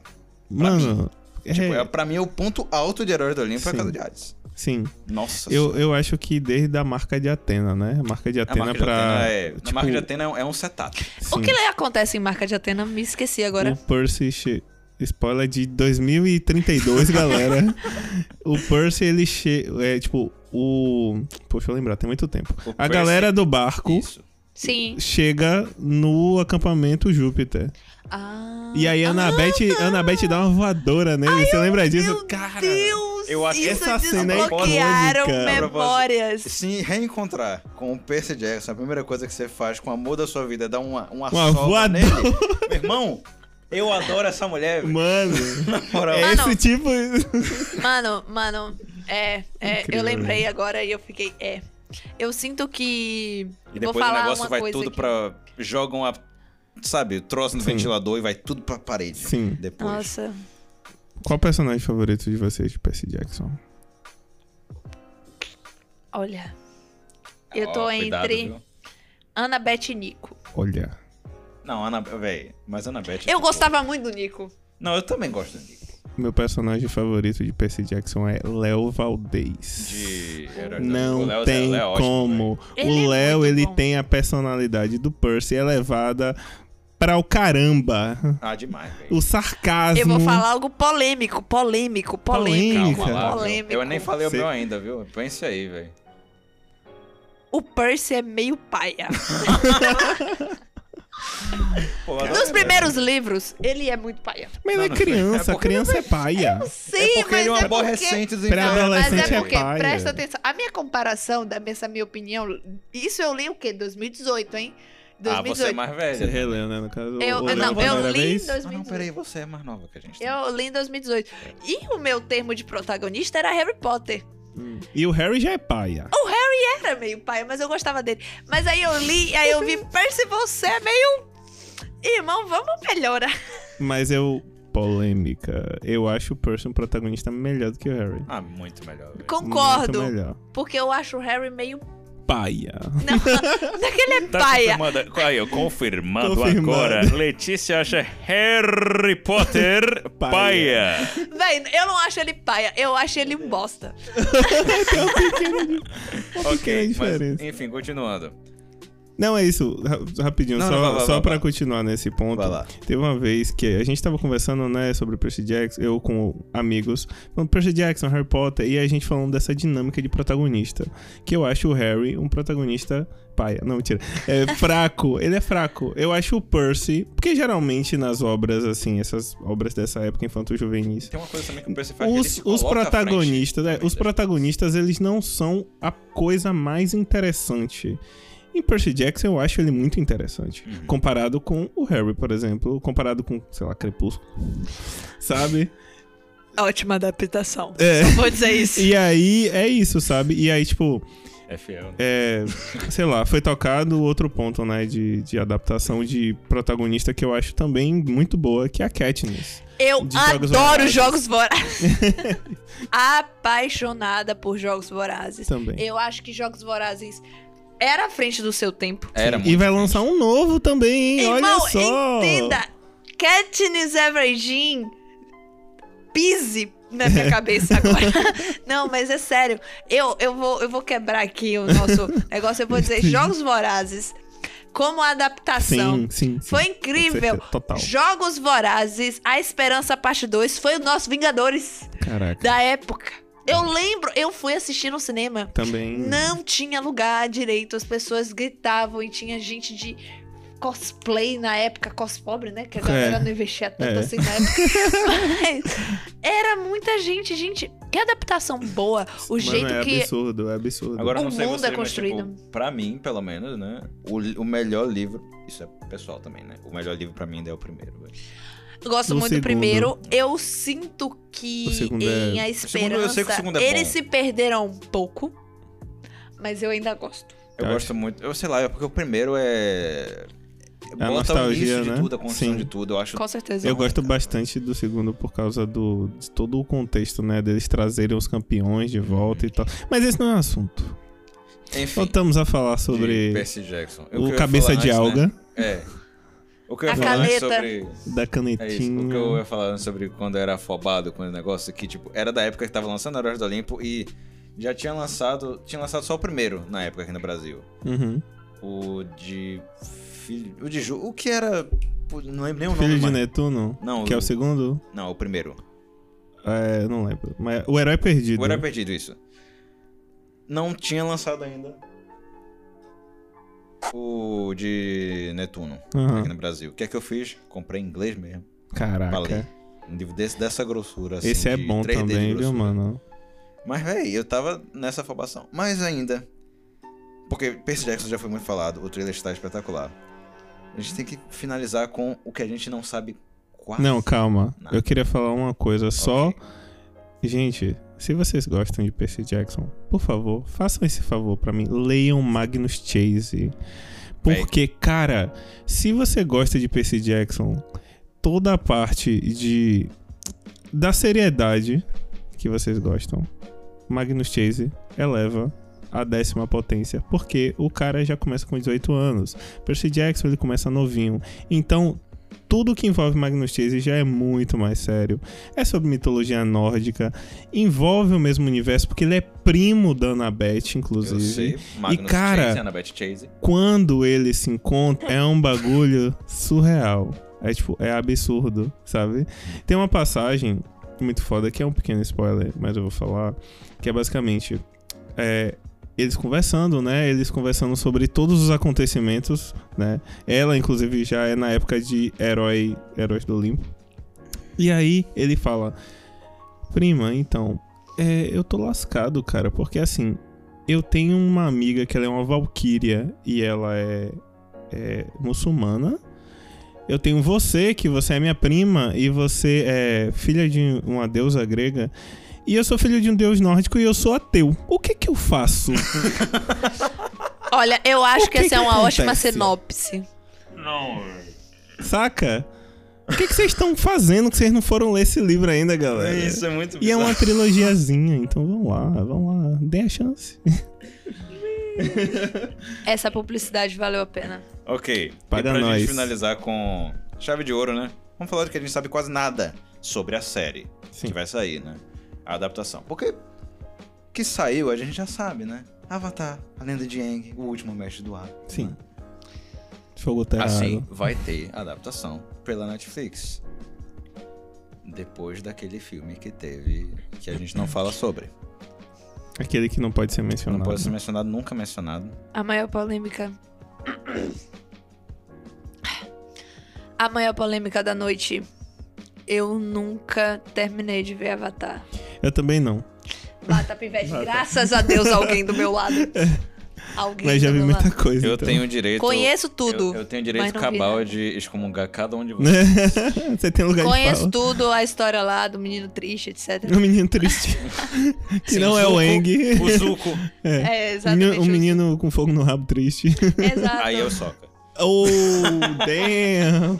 S2: Mano, é,
S1: Tipo, é, pra mim, o ponto alto de Heróis do Olimpo é a
S2: Sim.
S1: Casa de Hades.
S2: sim.
S1: Nossa
S2: Eu,
S1: Senhora.
S2: eu acho que desde a marca de Atena, né? A marca de
S1: A
S2: Atena
S1: marca de
S2: pra.
S1: Atena é...
S2: tipo,
S1: A marca de Atena é um- é setup.
S3: O
S2: sim,
S3: que acontece em Marca de Atena? Me esqueci agora.
S2: O Percy. Spoiler de 2032, galera. o Percy, ele che... É tipo, o. Poxa, eu lembrar, tem muito tempo.
S1: O
S2: A
S1: Percy-
S2: galera do barco
S1: Isso.
S3: Sim.
S2: chega no acampamento Júpiter.
S3: Ah.
S2: E aí a Annabeth, a Annabeth dá uma voadora nele. Você lembra disso?
S3: Meu
S2: Cara,
S3: Deus!
S1: eu acho
S2: essa cena é
S3: desbloquearam
S2: icônica.
S3: memórias.
S1: Se reencontrar com o Percy Jackson, a primeira coisa que você faz com o amor da sua vida é dar uma, uma,
S2: Uma voadora.
S1: nele. Meu irmão, eu adoro essa mulher.
S2: Mano,
S1: Na moral.
S2: é
S3: Mano.
S2: esse tipo.
S3: Mano, mano, é, é eu lembrei
S2: né?
S3: agora e eu fiquei, é. Eu sinto que.
S1: E
S3: Vou
S1: depois o negócio vai tudo
S3: aqui.
S1: pra. Jogam a. Sabe, troço no
S2: Sim.
S1: ventilador e vai tudo pra parede.
S2: Sim.
S1: Depois.
S3: Nossa.
S2: Qual o personagem favorito de vocês de Percy Jackson?
S3: Olha. Eu tô
S1: Ó, cuidado,
S3: entre
S1: viu?
S3: Annabeth e Nico.
S2: Olha.
S1: Não, Ana. Véi, mas Annabeth.
S3: Eu
S1: tipo-
S3: gostava muito do Nico.
S1: Não, eu também gosto do Nico.
S2: Meu personagem favorito de Percy Jackson é Léo Valdez.
S1: De.
S2: Não
S1: Léo-
S2: tem
S1: Léo é ótimo,
S2: como.
S3: Ele
S2: o
S3: é
S2: Léo,
S3: muito
S2: ele
S3: bom.
S2: tem a personalidade do Percy elevada para o caramba.
S1: Ah, demais, velho.
S2: O sarcasmo.
S3: Eu vou falar algo polêmico, polêmico, polêmico.
S1: Calma lá,
S3: polêmico.
S1: Eu nem falei
S2: Cê-
S1: o meu ainda, viu? Pense aí, velho.
S3: O Percy é meio paia.
S1: Pô,
S3: Nos primeiros livros, ele é muito paia.
S2: Mas ele é criança,
S1: é porque-
S2: criança é paia.
S3: Sim,
S1: É porque
S3: mas
S1: ele é um
S3: é porque...
S1: aborrecente dos
S3: Mas é
S2: é
S3: porque,
S2: paia.
S3: presta atenção, a minha comparação, da essa minha opinião, isso eu li o quê? 2018, hein?
S1: Ah, você é
S3: 2018.
S1: mais
S2: Você
S1: velho.
S2: releu, né, no caso.
S3: Eu-
S2: o
S3: não, eu li em
S2: vez?
S3: 2018.
S1: Ah, não, peraí, você é mais nova que a gente.
S3: Eu li em 2018. E o meu termo de protagonista era Harry Potter.
S2: Hum. E o Harry já é paia.
S3: Era meio paia, mas eu gostava dele. Mas aí eu li, e aí eu vi, Percy, você é meio... Irmão, vamos melhorar.
S2: Mas eu. Polêmica. Eu acho o Percy um protagonista melhor do que o Harry.
S1: Ah, muito melhor, velho.
S3: Concordo.
S2: Muito melhor.
S3: Porque eu acho o Harry meio...
S2: Paia.
S3: Não, não é que ele é
S1: Tá
S3: paia.
S1: confirmando, aí, ó, confirmando,
S2: Confirmado.
S1: agora. Letícia acha Harry Potter
S2: Paia.
S1: paia.
S3: Véi, eu não acho ele paia, eu acho ele um bosta.
S2: pequena diferença.
S1: mas, enfim, continuando.
S2: Não, é isso. Ra- Rapidinho,
S1: Não,
S2: só,
S1: não, vai, vai,
S2: só
S1: vai,
S2: pra
S1: vai.
S2: continuar nesse ponto.
S1: Vai lá.
S2: Teve uma vez que a gente tava conversando, né, sobre Percy Jackson, eu com amigos, falando Percy Jackson, Harry Potter, e a gente falando dessa dinâmica de protagonista. Que eu acho o Harry um protagonista paia. Não, mentira. É fraco. Ele é fraco. Eu acho o Percy, porque geralmente nas obras, assim, essas obras dessa época, infanto-juvenis,
S1: Tem uma coisa também que o Percy faz que ele
S2: os, os protagonistas,
S1: frente.
S2: é, os protagonistas, eles não são a coisa mais interessante. Em Percy Jackson, eu acho ele muito interessante.
S1: Uhum.
S2: Comparado com o Harry, por exemplo. Comparado com, sei lá, Crepúsculo. Sabe?
S3: Ótima adaptação.
S2: É.
S3: Vou dizer isso.
S2: E aí, é isso, sabe? E aí, tipo,
S1: É fiel. né?
S2: é, sei lá, foi tocado outro ponto, né, de, de adaptação de protagonista que eu acho também muito boa, que é a Katniss.
S3: Eu
S2: Jogos
S3: adoro
S2: Vorazes.
S3: Jogos Vorazes. Apaixonada por Jogos Vorazes.
S2: Também.
S3: Eu acho que Jogos Vorazes era à frente do seu tempo.
S1: Era
S2: e vai lançar um novo também, hein?
S3: Irmão,
S2: Olha só!
S3: entenda. Katniss Everdeen pise na minha cabeça agora. Não, mas é sério. Eu, eu, vou, eu vou quebrar aqui o nosso negócio. Eu vou dizer, Jogos Vorazes, como adaptação,
S2: Sim, sim, sim.
S3: foi incrível.
S2: Total.
S3: Jogos Vorazes, A Esperança Parte 2, foi o nosso Vingadores
S2: Caraca.
S3: da época. Eu lembro, eu fui assistir no cinema.
S2: Também.
S3: Não tinha lugar direito, as pessoas gritavam e tinha gente de cosplay na época, cospobre, né? Que a galera
S2: É.
S3: não investia tanto
S2: É.
S3: assim na época. Mas era muita gente, gente. Que adaptação boa. O
S2: Mano,
S3: jeito
S2: é
S3: que.
S2: absurdo, é absurdo.
S1: Agora
S3: O
S1: não sei
S3: mundo
S1: você,
S3: é
S1: mas,
S3: construído.
S1: tipo, pra mim, pelo menos, né? O, o melhor livro. Isso é pessoal também, né? O melhor livro pra mim ainda é o primeiro, velho.
S3: Eu gosto
S2: O
S3: muito do
S2: segundo.
S3: primeiro. Eu sinto que
S2: segundo
S3: em
S2: é-
S3: A
S1: O segundo, eu sei que o
S3: Esperança
S1: segundo é
S3: eles
S1: bom.
S3: se perderam um pouco. Mas eu ainda gosto.
S1: Eu
S2: Eu
S1: gosto muito. Eu sei lá, é porque o primeiro é.
S2: É a
S1: Bota o
S2: nostalgia,
S1: início
S2: né?
S1: de tudo, a construção
S2: Sim.
S1: de tudo. Eu acho.
S3: Com certeza.
S2: Eu gosto bastante do segundo por causa do, de todo o contexto, né? Deles trazerem os campeões de volta e tal. Mas esse não é assunto.
S1: Enfim.
S2: Voltamos a falar sobre
S1: Percy Jackson. Eu
S2: o cabeça de
S1: antes,
S2: alga
S1: né? É. O que eu ia
S3: A
S1: falar antes
S3: caneta.
S1: sobre.
S2: da
S1: É isso. O que
S2: canetinha.
S1: eu ia falar antes sobre quando eu era afobado com o negócio que, tipo, era da época que tava lançando Heróis do Olimpo e já tinha lançado. Tinha lançado só o primeiro na época aqui no Brasil.
S2: Uhum.
S1: O de. Filho. O de Ju. O que era. Não lembro nem o nome.
S2: Filho de
S1: mas-
S2: Netuno,
S1: Não,
S2: que é
S1: o-
S2: o segundo.
S1: Não, o primeiro.
S2: É, não lembro. Mas o Herói Perdido.
S1: O Herói Perdido, isso. Não tinha lançado ainda. O de Netuno,
S2: Aham.
S1: aqui no Brasil. O que é que eu fiz? Comprei em inglês mesmo.
S2: Caraca.
S1: Pra ler. Um livro desse, dessa grossura, assim.
S2: Esse é bom
S1: 3D de
S2: também, viu, mano?
S1: Mas, véi, eu tava nessa afobação. Mas ainda. Porque Percy Jackson já foi muito falado, o trailer está espetacular. A gente tem que finalizar com o que a gente não sabe quase.
S2: Não, calma.
S1: Nada.
S2: Eu queria falar uma coisa só.
S1: Ok.
S2: Gente, se vocês gostam de Percy Jackson, por favor, façam esse favor pra mim. Leiam Magnus Chase. Porque, cara, se você gosta de Percy Jackson, toda a parte de da seriedade que vocês gostam, Magnus Chase eleva a décima potência, porque o cara já começa com 18 anos. Percy Jackson ele começa novinho. Então, tudo que envolve Magnus Chase já é muito mais sério. É sobre mitologia nórdica, envolve o mesmo universo, porque ele é primo da Annabeth, inclusive.
S1: Eu sei. Magnus
S2: cara,
S1: Chase, Annabeth Chase.
S2: Quando eles se encontram, é um bagulho surreal. É tipo, é absurdo, sabe? Tem uma passagem muito foda que é um pequeno spoiler, mas eu vou falar, que é basicamente é, eles conversando, né? Eles conversando sobre todos os acontecimentos, né? Ela, inclusive, já é na época de herói, Heróis do Olimpo. E aí ele fala: Prima, então, é, eu tô lascado, cara, porque assim, eu tenho uma amiga que ela é uma valquíria e ela é, é muçulmana. Eu tenho você, que você é minha prima e você é filha de uma deusa grega. E eu sou filho de um deus nórdico e eu sou ateu. O que que eu faço?
S3: Olha, eu acho que,
S2: que
S3: essa é
S2: que
S3: uma ótima
S2: acontece?
S3: sinopse.
S2: Saca? O que que vocês estão fazendo que vocês não foram ler esse livro ainda, galera?
S1: Isso é muito
S2: E é uma
S1: bizarro.
S2: trilogiazinha, então vamos lá, vamos lá. Dê a chance.
S3: Essa publicidade valeu a pena.
S1: Ok.
S2: Paga
S1: e pra
S2: nós.
S1: gente finalizar com chave de ouro, né? Vamos falar de que a gente sabe quase nada sobre a série
S2: Sim.
S1: que vai sair, né? A adaptação. Porque que saiu, a gente já sabe, né? Avatar, a lenda de Aang, o último mestre do ar.
S2: Sim. Fogo terra
S1: Assim, vai ter adaptação pela Netflix. Depois daquele filme que teve, que a gente não fala sobre.
S2: Aquele que não pode ser
S1: Não
S2: mencionado.
S1: pode ser mencionado, nunca mencionado.
S3: A maior polêmica. A maior polêmica da noite. Eu nunca terminei de ver Avatar.
S2: Eu também não.
S3: Bata pivete, graças a Deus, alguém do meu lado. Alguém
S2: Mas já
S3: do
S2: vi
S3: meu
S2: muita
S3: lado.
S2: coisa.
S1: Eu
S2: então.
S1: tenho o direito.
S3: Conheço tudo.
S1: Eu, eu tenho o direito cabal de excomungar cada um de vocês.
S2: Você tem lugar de
S3: Conheço
S2: fala.
S3: tudo, a história lá do menino triste, etc.
S2: Um menino triste. que
S1: Sim,
S2: não
S1: o
S2: é o Ing.
S1: O Zuko.
S3: É,
S2: Um
S3: exatamente.
S2: menino, um menino com fogo no rabo triste.
S3: Exato.
S1: Aí eu soca.
S2: oh, damn.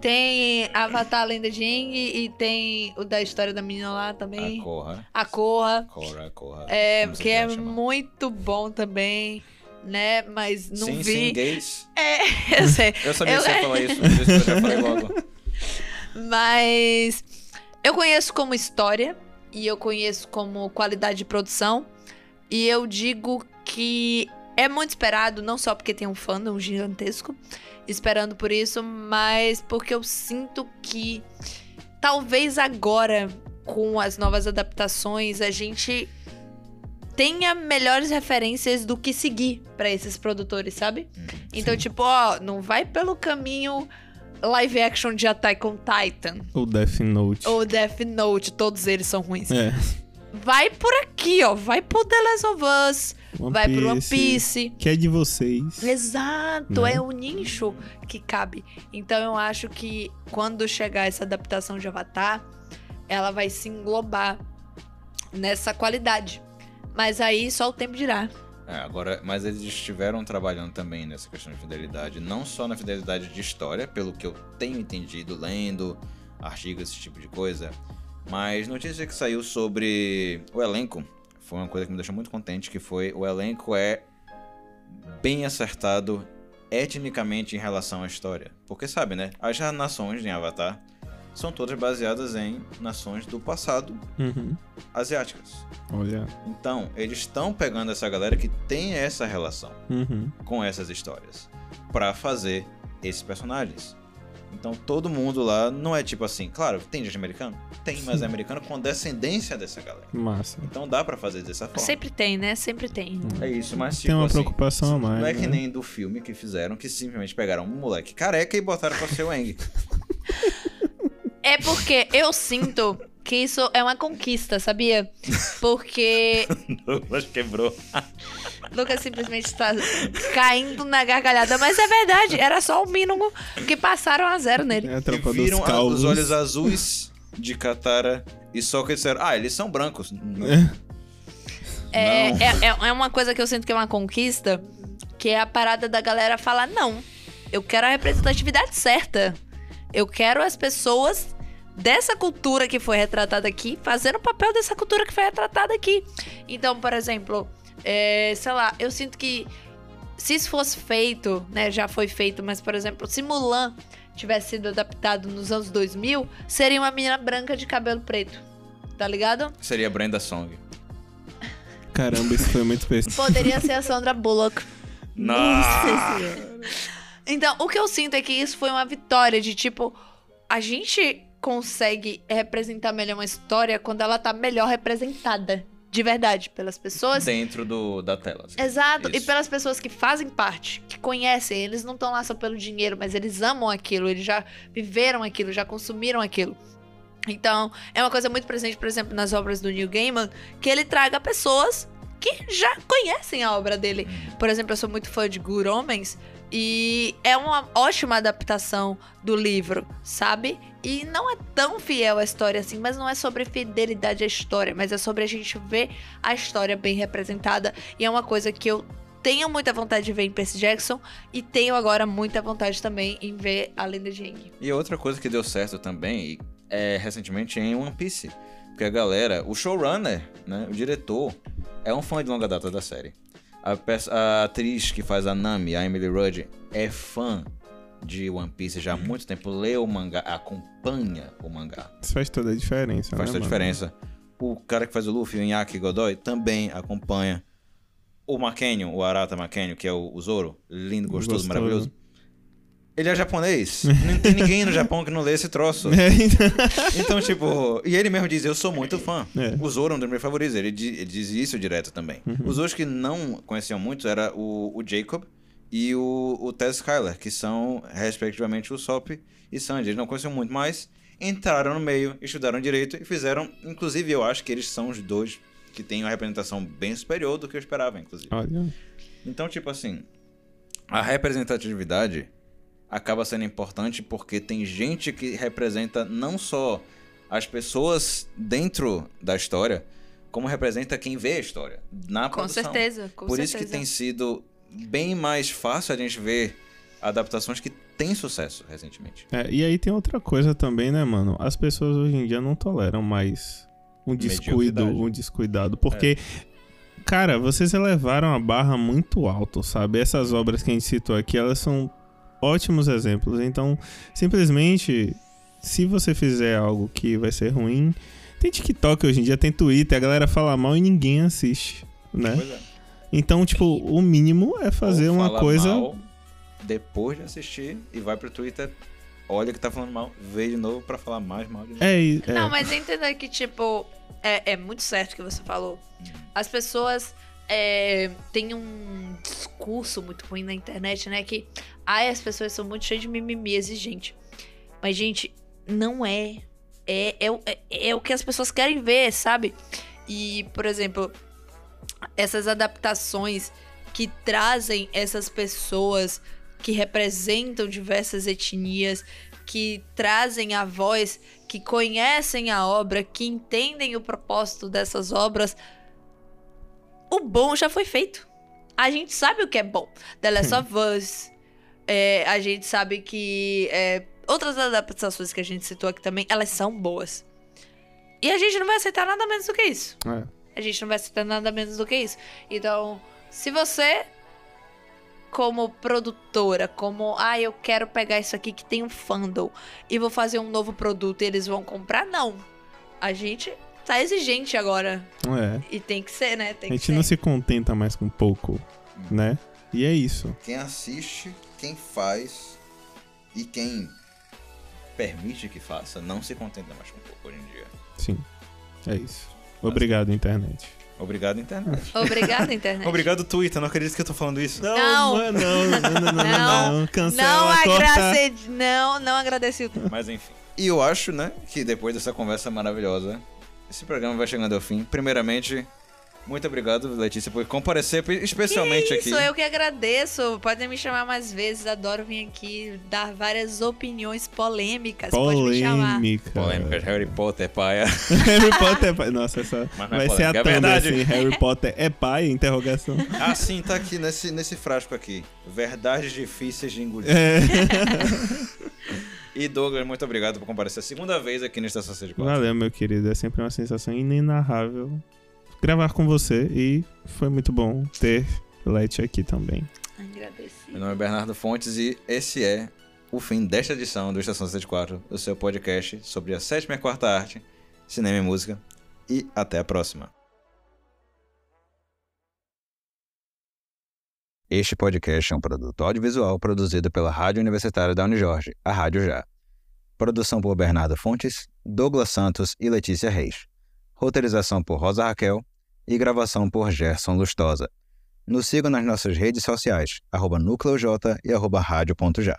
S3: Tem Avatar Lenda de Aang e tem o da história da menina lá também.
S1: A corra.
S3: A Corra.
S1: Corra, corra.
S3: É, que é
S1: chamar.
S3: muito bom também, né? Mas não
S1: sim,
S3: vi.
S1: sim, gays.
S3: É, eu sei.
S1: Eu sabia
S3: Eu-
S1: que você ia falar isso eu já falei logo.
S3: Mas eu conheço como história e eu conheço como qualidade de produção. E eu digo que é muito esperado, não só porque tem um fandom gigantesco esperando por isso, mas porque eu sinto que talvez agora, com as novas adaptações, a gente tenha melhores referências do que seguir pra esses produtores, sabe? Então, tipo, ó, não vai pelo caminho live action de Attack on Titan
S2: O Death Note.
S3: ou Death Note, todos eles são ruins.
S2: É.
S3: Vai por aqui, ó, vai pro The Last of Us,
S2: One
S3: vai pro One
S2: Piece,
S3: Piece.
S2: Que é de vocês.
S3: Exato,
S2: Né?
S3: é o nicho que cabe. Então eu acho que quando chegar essa adaptação de Avatar, ela vai se englobar nessa qualidade. Mas aí só o tempo dirá.
S1: É, agora, mas eles estiveram trabalhando também nessa questão de fidelidade, não só na fidelidade de história, pelo que eu tenho entendido lendo artigos, esse tipo de coisa, mas notícia que saiu sobre o elenco foi uma coisa que me deixou muito contente, que foi o elenco é bem acertado etnicamente em relação à história. Porque sabe, né? As nações em Avatar são todas baseadas em nações do passado
S2: Uhum.
S1: asiáticas.
S2: Olha.
S1: Então, eles estão pegando essa galera que tem essa relação
S2: Uhum.
S1: com essas histórias pra fazer esses personagens. Então, todo mundo lá não é tipo assim, claro, tem gente americano? Tem, mas é americano com descendência dessa galera.
S2: Massa.
S1: Então dá pra fazer dessa forma.
S3: Sempre tem, né? Sempre tem.
S1: É isso, mas tipo
S2: Tem uma
S1: assim,
S2: preocupação a mais.
S1: não é que
S2: né?
S1: nem do filme que fizeram, que simplesmente pegaram um moleque careca e botaram pra ser o Eng.
S3: É porque eu sinto que isso é uma conquista, sabia? Porque
S1: Douglas quebrou.
S3: Lucas simplesmente está caindo na gargalhada. Mas é verdade, era só o mínimo que passaram a zero nele.
S2: É a
S1: E viram
S2: dos
S1: a- os olhos azuis de Katara E só que disseram, ah, eles são brancos.
S3: É,
S1: Não.
S3: é, é- é uma coisa que eu sinto que é uma conquista, que é a parada da galera falar, não, eu quero a representatividade certa. Eu quero as pessoas dessa cultura que foi retratada aqui fazendo o papel dessa cultura que foi retratada aqui. Então, por exemplo, é, sei lá, eu sinto que se isso fosse feito, né, já foi feito, mas, por exemplo, se Mulan tivesse sido adaptado nos anos 2000, seria uma menina branca de cabelo preto. Tá ligado?
S1: Seria Brenda Song.
S2: Caramba, isso foi muito pesado.
S3: Poderia ser a Sandra Bullock.
S1: Nossa
S3: Então, o que eu sinto é que isso foi uma vitória de tipo, a gente consegue representar melhor uma história quando ela tá melhor representada. De verdade, pelas pessoas.
S1: Dentro do, da tela. assim.
S3: Exato, e
S1: Isso.
S3: pelas pessoas que fazem parte, que conhecem, eles não estão lá só pelo dinheiro, mas eles amam aquilo, eles já viveram aquilo, já consumiram aquilo. Então, é uma coisa muito presente, por exemplo, nas obras do Neil Gaiman, que ele traga pessoas que já conhecem a obra dele. Por exemplo, eu sou muito fã de Good Homens e é uma ótima adaptação do livro, sabe? E não é tão fiel à história assim, mas não é sobre fidelidade à história, mas é sobre a gente ver a história bem representada. E é uma coisa que eu tenho muita vontade de ver em Percy Jackson e tenho agora muita vontade também em ver a Lenda de.
S1: E outra coisa que deu certo também é recentemente em One Piece. Porque a galera, o showrunner, né, o diretor, é um fã de longa data da série. A, a atriz que faz a Nami, a Emily Rudd, é fã de One Piece já há muito tempo, lê o mangá, acompanha o mangá.
S2: Isso faz toda a diferença,
S1: Faz
S2: né,
S1: toda a diferença. O cara que faz o Luffy, o Inaki Godoy, também acompanha. O Makenio, o Arata Makenio, que é o, o Zoro, lindo, gostoso,
S2: Gostoso.
S1: maravilhoso. Ele é japonês. não tem ninguém no Japão que não lê esse troço.
S2: É, então-
S1: Então, tipo, e ele mesmo diz, eu sou muito fã.
S2: É.
S1: O Zoro é um dos meus favoritos, ele, di- ele diz isso direto também. Os outros que não conheciam muito era o, o Jacob e o, o Tess Skyler, que são, respectivamente, o Sop e Sanji. Eles não conheciam muito, mas entraram no meio, estudaram direito e fizeram, inclusive eu acho que eles são os dois que têm uma representação bem superior do que eu esperava, inclusive.
S2: Olha,
S1: Então, tipo assim, a representatividade acaba sendo importante porque tem gente que representa não só as pessoas dentro da história, como representa quem vê a história na
S3: Com
S1: produção.
S3: certeza, com
S1: Por
S3: certeza.
S1: isso que tem sido bem mais fácil a gente ver adaptações que têm sucesso recentemente.
S2: É, e aí tem outra coisa também, né, mano? As pessoas hoje em dia não toleram mais um descuido, um descuidado. Porque, cara, vocês elevaram a barra muito alto, sabe? Essas obras que a gente citou aqui, elas são ótimos exemplos. Então, simplesmente, se você fizer algo que vai ser ruim. Tem TikTok hoje em dia, tem Twitter, a galera fala mal e ninguém assiste, né?
S1: Pois é.
S2: Então, tipo, o mínimo é fazer uma
S1: fala
S2: coisa.
S1: mal depois de assistir e vai pro Twitter, olha que tá falando mal, vê de novo pra falar mais mal de novo.
S2: É, é.
S3: Não, mas entenda que, tipo, é, é muito certo o que você falou. As pessoas é, têm um discurso muito ruim na internet, né? Que, ai, as pessoas são muito cheias de mimimi exigente. Mas, gente, não é. É, é, é, é o que as pessoas querem ver, sabe? E, por exemplo, essas adaptações que trazem essas pessoas que representam diversas etnias, que trazem a voz, que conhecem a obra, que entendem o propósito dessas obras. O bom já foi feito. A gente sabe o que é bom. The Last of Us. é, a gente sabe que é, outras adaptações que a gente citou aqui também, elas são boas. E a gente não vai aceitar nada menos do que isso.
S2: é.
S3: A gente não vai aceitar nada menos do que isso. Então, se você, como produtora, como, ah, eu quero pegar isso aqui que tem um fandom e vou fazer um novo produto e eles vão comprar, não. A gente tá exigente agora.
S2: É.
S3: E tem que ser, né? Tem
S2: A
S3: que
S2: gente
S3: ser.
S2: não se contenta mais com pouco, né? E é isso.
S1: Quem assiste, quem faz e quem permite que faça, não se contenta mais com pouco hoje em dia.
S2: Sim. É isso. Obrigado, internet.
S1: Obrigado, internet.
S3: Obrigada, internet.
S1: Obrigado, Twitter. Não acredito que eu tô falando isso.
S3: Não.
S2: não, não, não, não, não. Cancela,
S3: Não agradeci, não, não agradeci o
S1: Mas enfim. E eu acho, né, que depois dessa conversa maravilhosa, esse programa vai chegando ao fim. Primeiramente, Muito obrigado, Letícia, por comparecer especialmente
S3: Isso,
S1: aqui.
S3: eu que agradeço. Podem me chamar mais vezes. Adoro vir aqui dar várias opiniões polêmicas. Pode me chamar.
S2: Polêmica.
S1: Polêmicas Harry Potter, paia.
S2: Harry Potter é pai. Nossa, essa
S1: Mas é
S2: vai ser a
S1: é
S2: assim. Harry Potter é pai? Interrogação.
S1: Ah, sim, tá aqui nesse, nesse frasco aqui. Verdades difíceis de engolir.
S2: É.
S1: E Douglas, muito obrigado por comparecer a segunda vez aqui na Estação 64.
S2: Valeu, meu querido. É sempre uma sensação inenarrável gravar com você e foi muito bom ter Let aqui também.
S3: Agradeci.
S1: Meu nome é Bernardo Fontes e esse é o fim desta edição do Estação 64, o seu podcast sobre a sétima e a quarta arte, cinema e música. E até a próxima. Este podcast é um produto audiovisual produzido pela Rádio Universitária da Unijorge, a Rádio Já. Produção por Bernardo Fontes, Douglas Santos e Letícia Reis. Roteirização por Rosa Raquel e gravação por Gerson Lustosa. Nos sigam nas nossas redes sociais, arroba núcleoj e arroba rádio.já.